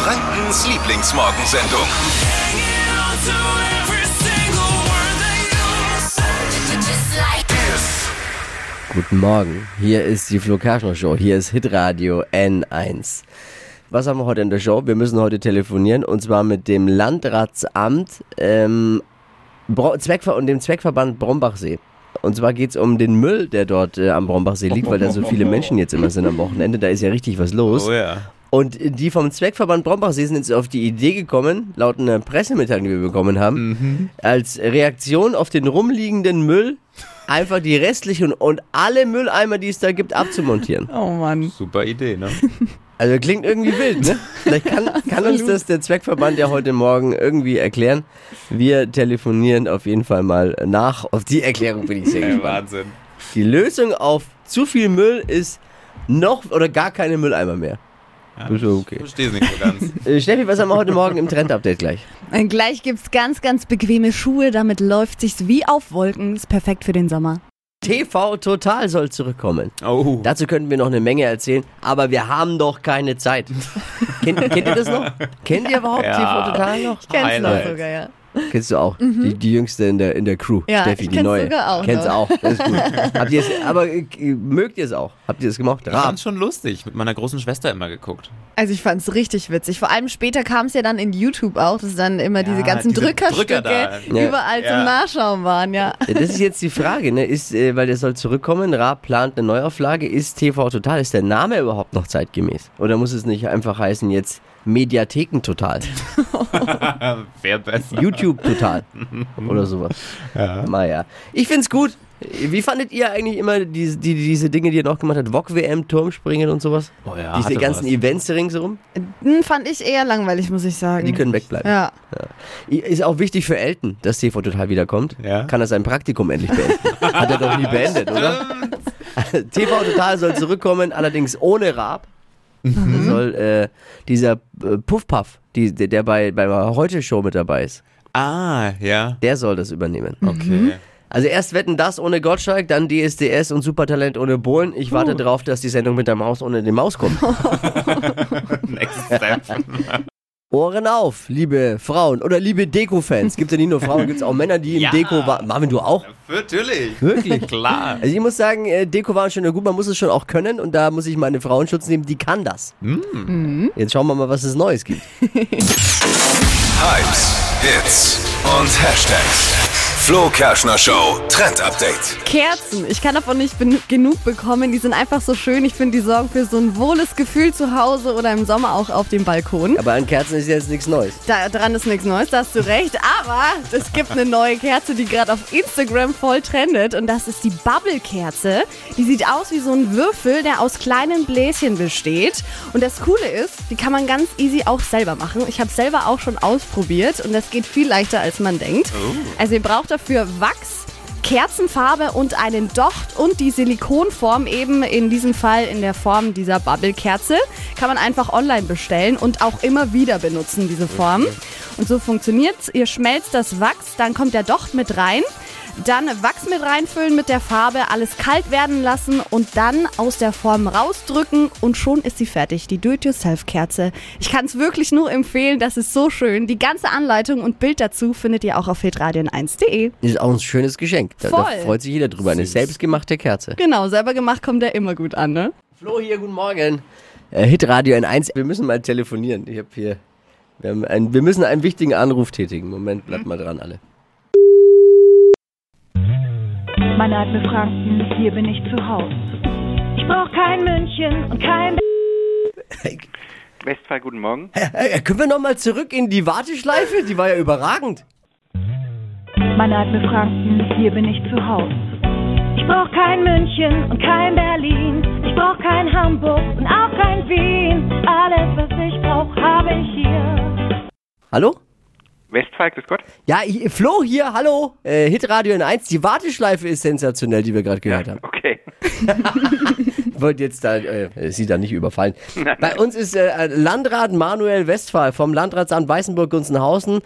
Frankens Lieblingsmorgensendung. Guten Morgen, hier ist die Flo Kerschner Show, hier ist Hitradio N1. Was haben wir heute in der Show? Wir müssen heute telefonieren und zwar mit dem Landratsamt ähm, Bro Zweckver und dem Zweckverband Brombachsee. Und zwar geht es um den Müll, der dort äh, am Brombachsee liegt, weil da so viele Menschen jetzt immer sind am Wochenende. Da ist ja richtig was los. Oh ja. Und die vom Zweckverband Brombachsee sind jetzt auf die Idee gekommen, laut einer Pressemitteilung, die wir bekommen haben, als Reaktion auf den rumliegenden Müll einfach die restlichen und alle Mülleimer, die es da gibt, abzumontieren. Oh Mann. Super Idee, ne? Also klingt irgendwie wild, ne? Vielleicht kann, kann uns das der Zweckverband ja heute Morgen irgendwie erklären. Wir telefonieren auf jeden Fall mal nach. Auf die Erklärung bin ich sehr gespannt. Wahnsinn. Die Lösung auf zu viel Müll ist noch oder gar keine Mülleimer mehr. Ist ja okay. Verstehe es nicht so ganz. Äh, Steffi, was haben wir heute Morgen im Trend-Update gleich? Und gleich gibt's ganz, ganz bequeme Schuhe. Damit läuft sich's wie auf Wolken. Ist perfekt für den Sommer. TV Total soll zurückkommen. Oh. Dazu könnten wir noch eine Menge erzählen, aber wir haben doch keine Zeit. kennt, kennt ihr das noch? Kennt ihr überhaupt Ja. TV Total noch? Kennst du noch sogar, ja. Kennst du auch? Die, die jüngste in der, in der Crew. Ja, Steffi, ich die neue. sogar auch Kennst du auch. Das ist gut. Habt ihr es, aber äh, mögt ihr es auch? Habt ihr es gemacht? Ich fand's schon lustig. Mit meiner großen Schwester immer geguckt. Also ich fand's richtig witzig. Vor allem später kam's ja dann in YouTube auch, dass dann immer diese ganzen diese Drückerstücke Drücker da. Überall Ja. zum Nachschauen waren, ja. Ja, Das ist jetzt die Frage, ne? Ist, äh, weil der soll zurückkommen, Raab plant eine Neuauflage. Ist TV Total, ist der Name überhaupt noch zeitgemäß? Oder muss es nicht einfach heißen jetzt Mediatheken Total? Wäre besser. YouTube Total? Oder sowas. Ja. Naja. Ich find's gut. Wie fandet ihr eigentlich immer diese, die, diese Dinge, die ihr noch gemacht habt? VOG-WM, Turmspringen und sowas? Oh ja, diese ganzen was. Events ringsherum? Hm, fand ich eher langweilig, muss ich sagen. Die können wegbleiben. ja. Ist auch wichtig für Elton, dass TV Total wiederkommt. Ja. Kann er sein Praktikum endlich beenden. Hat er doch nie beendet, oder? TV Total soll zurückkommen, allerdings ohne Raab. Mhm. Soll äh, dieser äh, Puff-Puff, die, der, bei, bei der Heute-Show mit dabei ist, Ah, ja. der soll das übernehmen. Okay. Also erst wetten das ohne Gottschalk, dann DSDS und Supertalent ohne Bohlen. Ich warte drauf, dass die Sendung mit der Maus ohne den Maus kommt. Next step. Ohren auf, liebe Frauen oder liebe Deko-Fans. Gibt ja nicht nur Frauen, gibt es auch Männer, die im Ja. Deko waren. Marvin, du auch? Natürlich. Wirklich? Klar. Also ich muss sagen, äh, Deko war schon gut, man muss es schon auch können und da muss ich meine Frauenschutz nehmen, die kann das. Jetzt schauen wir mal, was es Neues gibt. Hypes, Hits und Hashtags. Flo Kerschner Show Trend Update. Kerzen. Ich kann davon nicht genug bekommen. Die sind einfach so schön. Ich finde, die sorgen für so ein wohles Gefühl zu Hause oder im Sommer auch auf dem Balkon. Aber an Kerzen ist jetzt nichts Neues. Da dran ist nichts Neues, da hast du recht. Aber es gibt eine neue Kerze, die gerade auf Instagram voll trendet. Und das ist die Bubble-Kerze. Die sieht aus wie so ein Würfel, der aus kleinen Bläschen besteht. Und das Coole ist, die kann man ganz easy auch selber machen. Ich habe selber auch schon ausprobiert und das geht viel leichter, als man denkt. Also ihr braucht dafür Wachs. Kerzenfarbe und einen Docht und die Silikonform eben in diesem Fall in der Form dieser Bubble-Kerze. Kann man einfach online bestellen und auch immer wieder benutzen, diese Form. Und so funktioniert's. Ihr schmelzt das Wachs, dann kommt der Docht mit rein. Dann Wachs mit reinfüllen mit der Farbe, alles kalt werden lassen und dann aus der Form rausdrücken und schon ist sie fertig, die Do-it-yourself-Kerze. Ich kann es wirklich nur empfehlen, das ist so schön. Die ganze Anleitung und Bild dazu findet ihr auch auf hitradion1.de. Ist auch ein schönes Geschenk. Da, da Voll. freut sich jeder drüber. Eine selbstgemachte Kerze. Genau, selber gemacht kommt der immer gut an, ne? Flo hier, guten Morgen. Äh, Hitradio N1. Wir müssen mal telefonieren. Ich habe hier. Wir, haben ein, wir müssen einen wichtigen Anruf tätigen. Moment, bleibt mal dran, alle. Meine Adme Franken, hier bin ich zu Haus. Ich brauch kein München und kein Hey, Westphal, guten Morgen. äh, können wir nochmal zurück in die Warteschleife? Die war ja überragend. Meine Adme Franken, hier bin ich zu Haus. Ich brauch kein München und kein Berlin. Ich brauch kein Hamburg und auch kein Wien. Alles, was ich brauch, habe ich hier. Hallo? Westphal, grüß Gott. Ja, ich, Flo hier, hallo. Äh, Hitradio N1. Die Warteschleife ist sensationell, die wir gerade gehört haben. Okay. Ich wollte jetzt da, äh, Sie da nicht überfallen. Bei uns ist äh, Landrat Manuel Westphal vom Landratsamt Weißenburg-Gunzenhausen.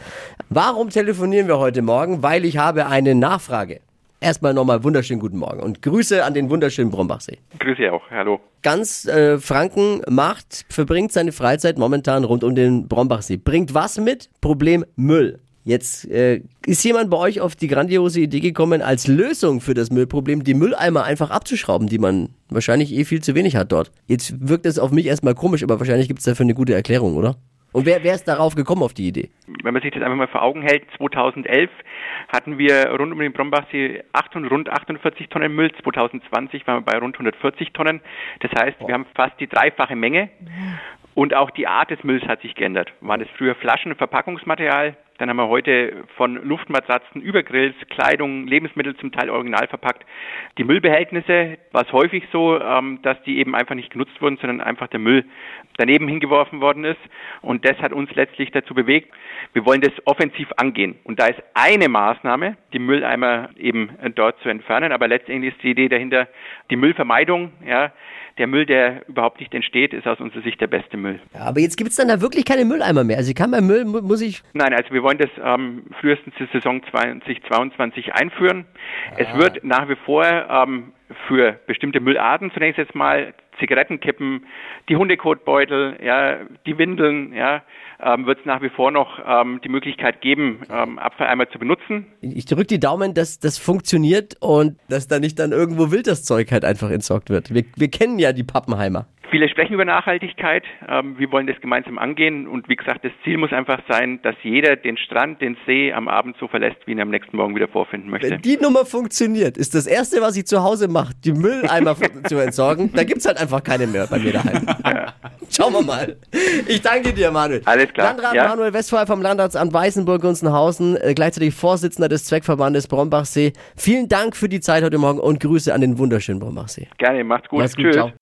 Warum telefonieren wir heute Morgen? Weil ich habe eine Nachfrage. Erstmal nochmal wunderschönen guten Morgen und Grüße an den wunderschönen Brombachsee. Grüße auch. Hallo. Ganz äh, Franken macht, verbringt seine Freizeit momentan rund um den Brombachsee. Bringt was mit? Problem Müll. Jetzt äh, ist jemand bei euch auf die grandiose Idee gekommen, als Lösung für das Müllproblem die Mülleimer einfach abzuschrauben, die man wahrscheinlich eh viel zu wenig hat dort. Jetzt wirkt es auf mich erstmal komisch, aber wahrscheinlich gibt es dafür eine gute Erklärung, oder? Und wer, wer ist darauf gekommen auf die Idee? Wenn man sich das einfach mal vor Augen hält, 2011 hatten wir rund um den Brombachsee 800, rund 48 Tonnen Müll, 2020 waren wir bei rund 140 Tonnen. Das heißt, wir haben fast die dreifache Menge und auch die Art des Mülls hat sich geändert. Waren das früher Flaschen und Verpackungsmaterial, dann haben wir heute von Luftmatratzen über Grills, Kleidung, Lebensmittel zum Teil original verpackt. Die Müllbehältnisse war es häufig so, ähm, dass die eben einfach nicht genutzt wurden, sondern einfach der Müll daneben hingeworfen worden ist. Und das hat uns letztlich dazu bewegt, wir wollen das offensiv angehen. Und da ist eine Maßnahme, die Mülleimer eben äh, dort zu entfernen. Aber letztendlich ist die Idee dahinter die Müllvermeidung. Ja, der Müll, der überhaupt nicht entsteht, ist aus unserer Sicht der beste Müll. Ja, aber jetzt gibt es dann da wirklich keine Mülleimer mehr. Also ich kann beim Müll, mu- muss ich Nein, also wir wollen das ähm, frühestens zur Saison 2022 einführen. Es wird nach wie vor ähm, für bestimmte Müllarten zunächst jetzt mal Zigarettenkippen, die Hundekotbeutel, ja, die Windeln, ja, ähm, wird es nach wie vor noch ähm, die Möglichkeit geben, ähm, Abfalleimer zu benutzen. Ich drücke die Daumen, dass das funktioniert und dass da nicht dann irgendwo wild das Zeug halt einfach entsorgt wird. Wir, wir kennen ja die Pappenheimer. Viele sprechen über Nachhaltigkeit. Ähm, wir wollen das gemeinsam angehen. Und wie gesagt, das Ziel muss einfach sein, dass jeder den Strand, den See am Abend so verlässt, wie ihn am nächsten Morgen wieder vorfinden möchte. Wenn die Nummer funktioniert, ist das Erste, was ich zu Hause mache, die Mülleimer zu entsorgen. Da gibt's halt einfach keine mehr bei mir daheim. Schauen wir mal. Ich danke dir, Manuel. Alles klar, Landrat ja. Manuel Westphal vom Landratsamt Weißenburg-Gunzenhausen, äh, gleichzeitig Vorsitzender des Zweckverbandes Brombachsee. Vielen Dank für die Zeit heute Morgen und Grüße an den wunderschönen Brombachsee. Gerne, macht's gut. Mach's gut, Tschüss. ciao.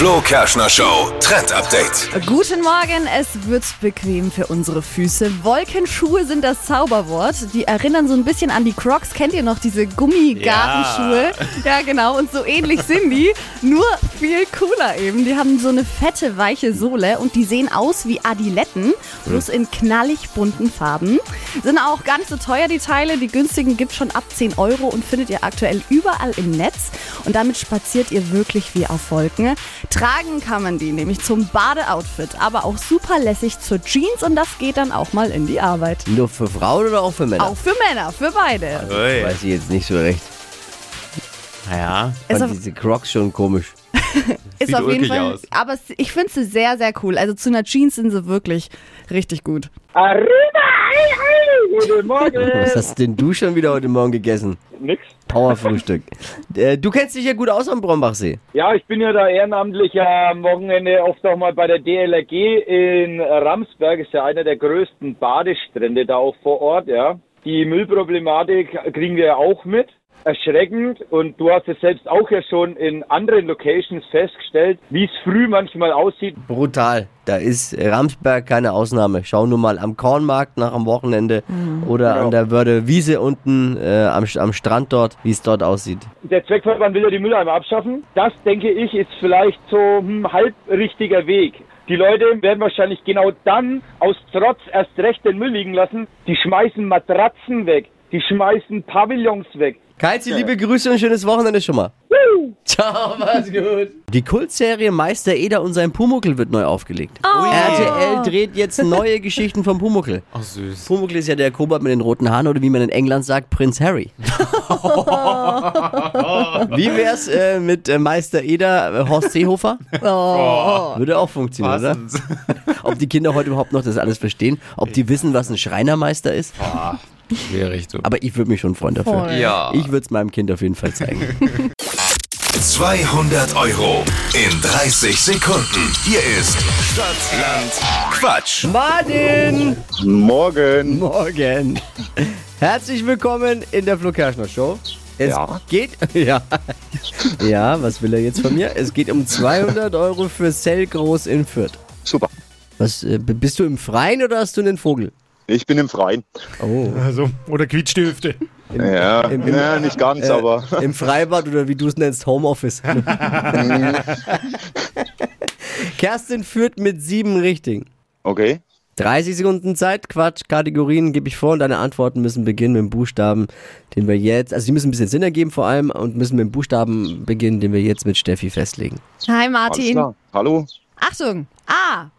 Flo Kerschner Show Trend Update. Guten Morgen, es wird bequem für unsere Füße. Wolkenschuhe sind das Zauberwort. Die erinnern so ein bisschen an die Crocs. Kennt ihr noch diese Gummigartenschuhe? Ja. genau. Und so ähnlich sind die, nur viel cooler eben. Die haben so eine fette, weiche Sohle und die sehen aus wie Adiletten, bloß in knallig bunten Farben. Sind auch gar nicht so teuer, die Teile. Die günstigen gibt schon ab 10 Euro und findet ihr aktuell überall im Netz. Und damit spaziert ihr wirklich wie auf Wolken. Tragen kann man die nämlich zum Badeoutfit, aber auch super lässig zur Jeans und das geht dann auch mal in die Arbeit. Nur für Frauen oder auch für Männer? Auch für Männer, für beide. Ui. Weiß ich jetzt nicht so recht. Naja, Ist Fand diese Crocs schon komisch. ist sieht auf jeden Fall, aus. aber ich finde sie sehr, sehr cool. Also zu einer Jeans sind sie wirklich richtig gut. Arriba! Ei, ei! Guten Morgen! Was hast denn du schon wieder heute Morgen gegessen? Nix. Powerfrühstück. äh, du kennst dich ja gut aus am Brombachsee. Ja, ich bin ja da ehrenamtlich am Wochenende oft auch mal bei der DLRG in Ramsberg. Ist ja einer der größten Badestrände da auch vor Ort, ja. Die Müllproblematik kriegen wir ja auch mit. Erschreckend. Und du hast es selbst auch ja schon in anderen Locations festgestellt, wie es früh manchmal aussieht. Brutal. Da ist Ramsberg keine Ausnahme. Schau nur mal am Kornmarkt nach am Wochenende oder Genau. an der Wörde Wiese unten äh, am, am Strand dort, wie es dort aussieht. Der Zweckverband will ja die Mülleimer abschaffen. Das, denke ich, ist vielleicht so ein halb richtiger Weg. Die Leute werden wahrscheinlich genau dann aus Trotz erst recht den Müll liegen lassen. Die schmeißen Matratzen weg. Die schmeißen Pavillons weg. Kalzi, liebe Grüße und schönes Wochenende schon mal. Ciao, mach's gut. Die Kultserie Meister Eder und sein Pumuckel wird neu aufgelegt. RTL dreht jetzt neue Geschichten vom Pumuckel. ach süß. Pumuckel ist ja der Kobold mit den roten Haaren oder wie man in England sagt, Prinz Harry. wie wär's äh, mit äh, Meister Eder, äh, Horst Seehofer? Oh. Würde auch funktionieren, oder? Passend. Ob die Kinder heute überhaupt noch das alles verstehen? Ob die wissen, was ein Schreinermeister ist? Schwierig so. Aber ich würde mich schon freuen dafür. Voll. Ja. Ich würde es meinem Kind auf jeden Fall zeigen. 200 Euro in 30 Sekunden. Hier ist Stadtland Quatsch. Martin! Morgen. Morgen. Herzlich willkommen in der Flo Kerschner Show. Es Ja. geht, ja, ja, was will er jetzt von mir? Es geht um 200 Euro für Zellgroß in Fürth. Super. Was, äh, bist du im Freien oder hast du einen Vogel? Ich bin im Freien. Oh, Also, oder Quietschstifte. Ja, im- im- ja nicht ganz, äh, aber im Freibad oder wie du es nennst, Homeoffice. Kerstin führt mit sieben Richtigen. okay. 30 Sekunden Zeit, Quatsch, Kategorien gebe ich vor und deine Antworten müssen beginnen mit dem Buchstaben, den wir jetzt, also die müssen ein bisschen Sinn ergeben vor allem und müssen mit dem Buchstaben beginnen, den wir jetzt mit Steffi festlegen. Hi Alles Martin. klar. Hallo? Achtung. A.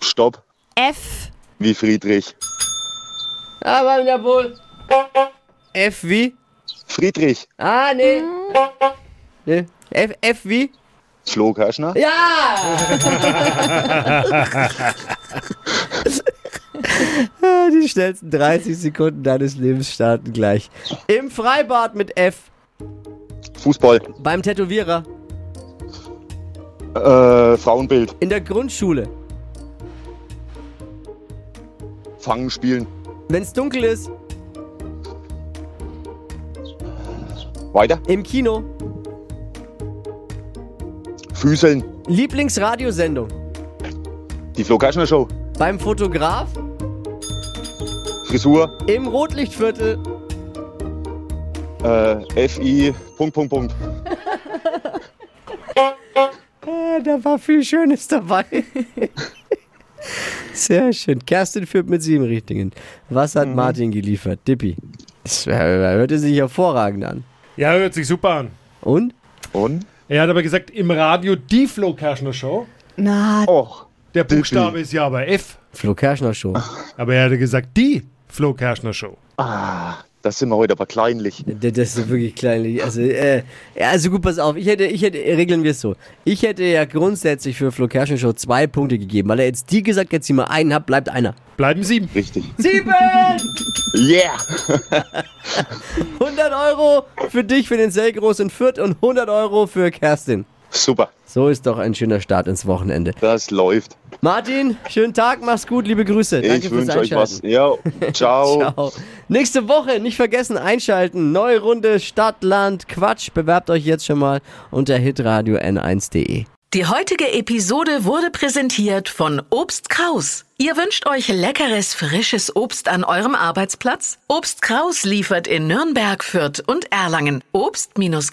Stopp. F. Wie Friedrich. Aber jawohl. F wie? Friedrich. Ah, nee. nee. F, F wie? Flo Kerschner. Ja! Ah, Die schnellsten 30 Sekunden deines Lebens starten gleich. Im Freibad mit F. Fußball. Beim Tätowierer. Äh, Frauenbild. In der Grundschule. Fangen spielen. Wenn's dunkel ist. Weiter. Im Kino. Füßeln. Lieblingsradiosendung. Die Flo Kerschner Show. Beim Fotograf. Frisur. Im Rotlichtviertel. Äh, FI. Punkt, Punkt, Punkt. Ah, da war viel Schönes dabei. Sehr schön. Kerstin führt mit sieben Richtigen. Was hat Martin geliefert? Dippi. Das hörte sich hervorragend an. Ja, hört sich super an. Und? Und? Er hat aber gesagt, im Radio die Flo Kerschner Show. Na, Och. Der Buchstabe ist ja aber F. Flo Kerschner Show. Aber er hatte gesagt, die Flo Kerschner Show. Ah, das sind wir heute aber kleinlich. Das das ist wirklich kleinlich. Also, äh, ja, also gut, pass auf. Ich hätte, ich hätte, regeln wir es so. Ich hätte ja grundsätzlich für Flo Kerschner Show zwei Punkte gegeben. Weil er jetzt die gesagt, jetzt sie mal einen hat, bleibt einer. Bleiben sieben. Richtig. Sieben! Yeah! 100 Euro für dich, für den Selgros in Fürth und 100 Euro für Kerstin. Super. So ist doch ein schöner Start ins Wochenende. Das läuft. Martin, schönen Tag, mach's gut, liebe Grüße. Danke ich fürs wünsche euch was. Einschalten. Ja. Ciao. Ciao. Nächste Woche nicht vergessen einschalten. Neue Runde Stadt, Land, Quatsch. Bewerbt euch jetzt schon mal unter hitradio n1.de. Die heutige Episode wurde präsentiert von Obst Kraus. Ihr wünscht euch leckeres, frisches Obst an eurem Arbeitsplatz? Obst Kraus liefert in Nürnberg, Fürth und Erlangen. Obst-Kraus.de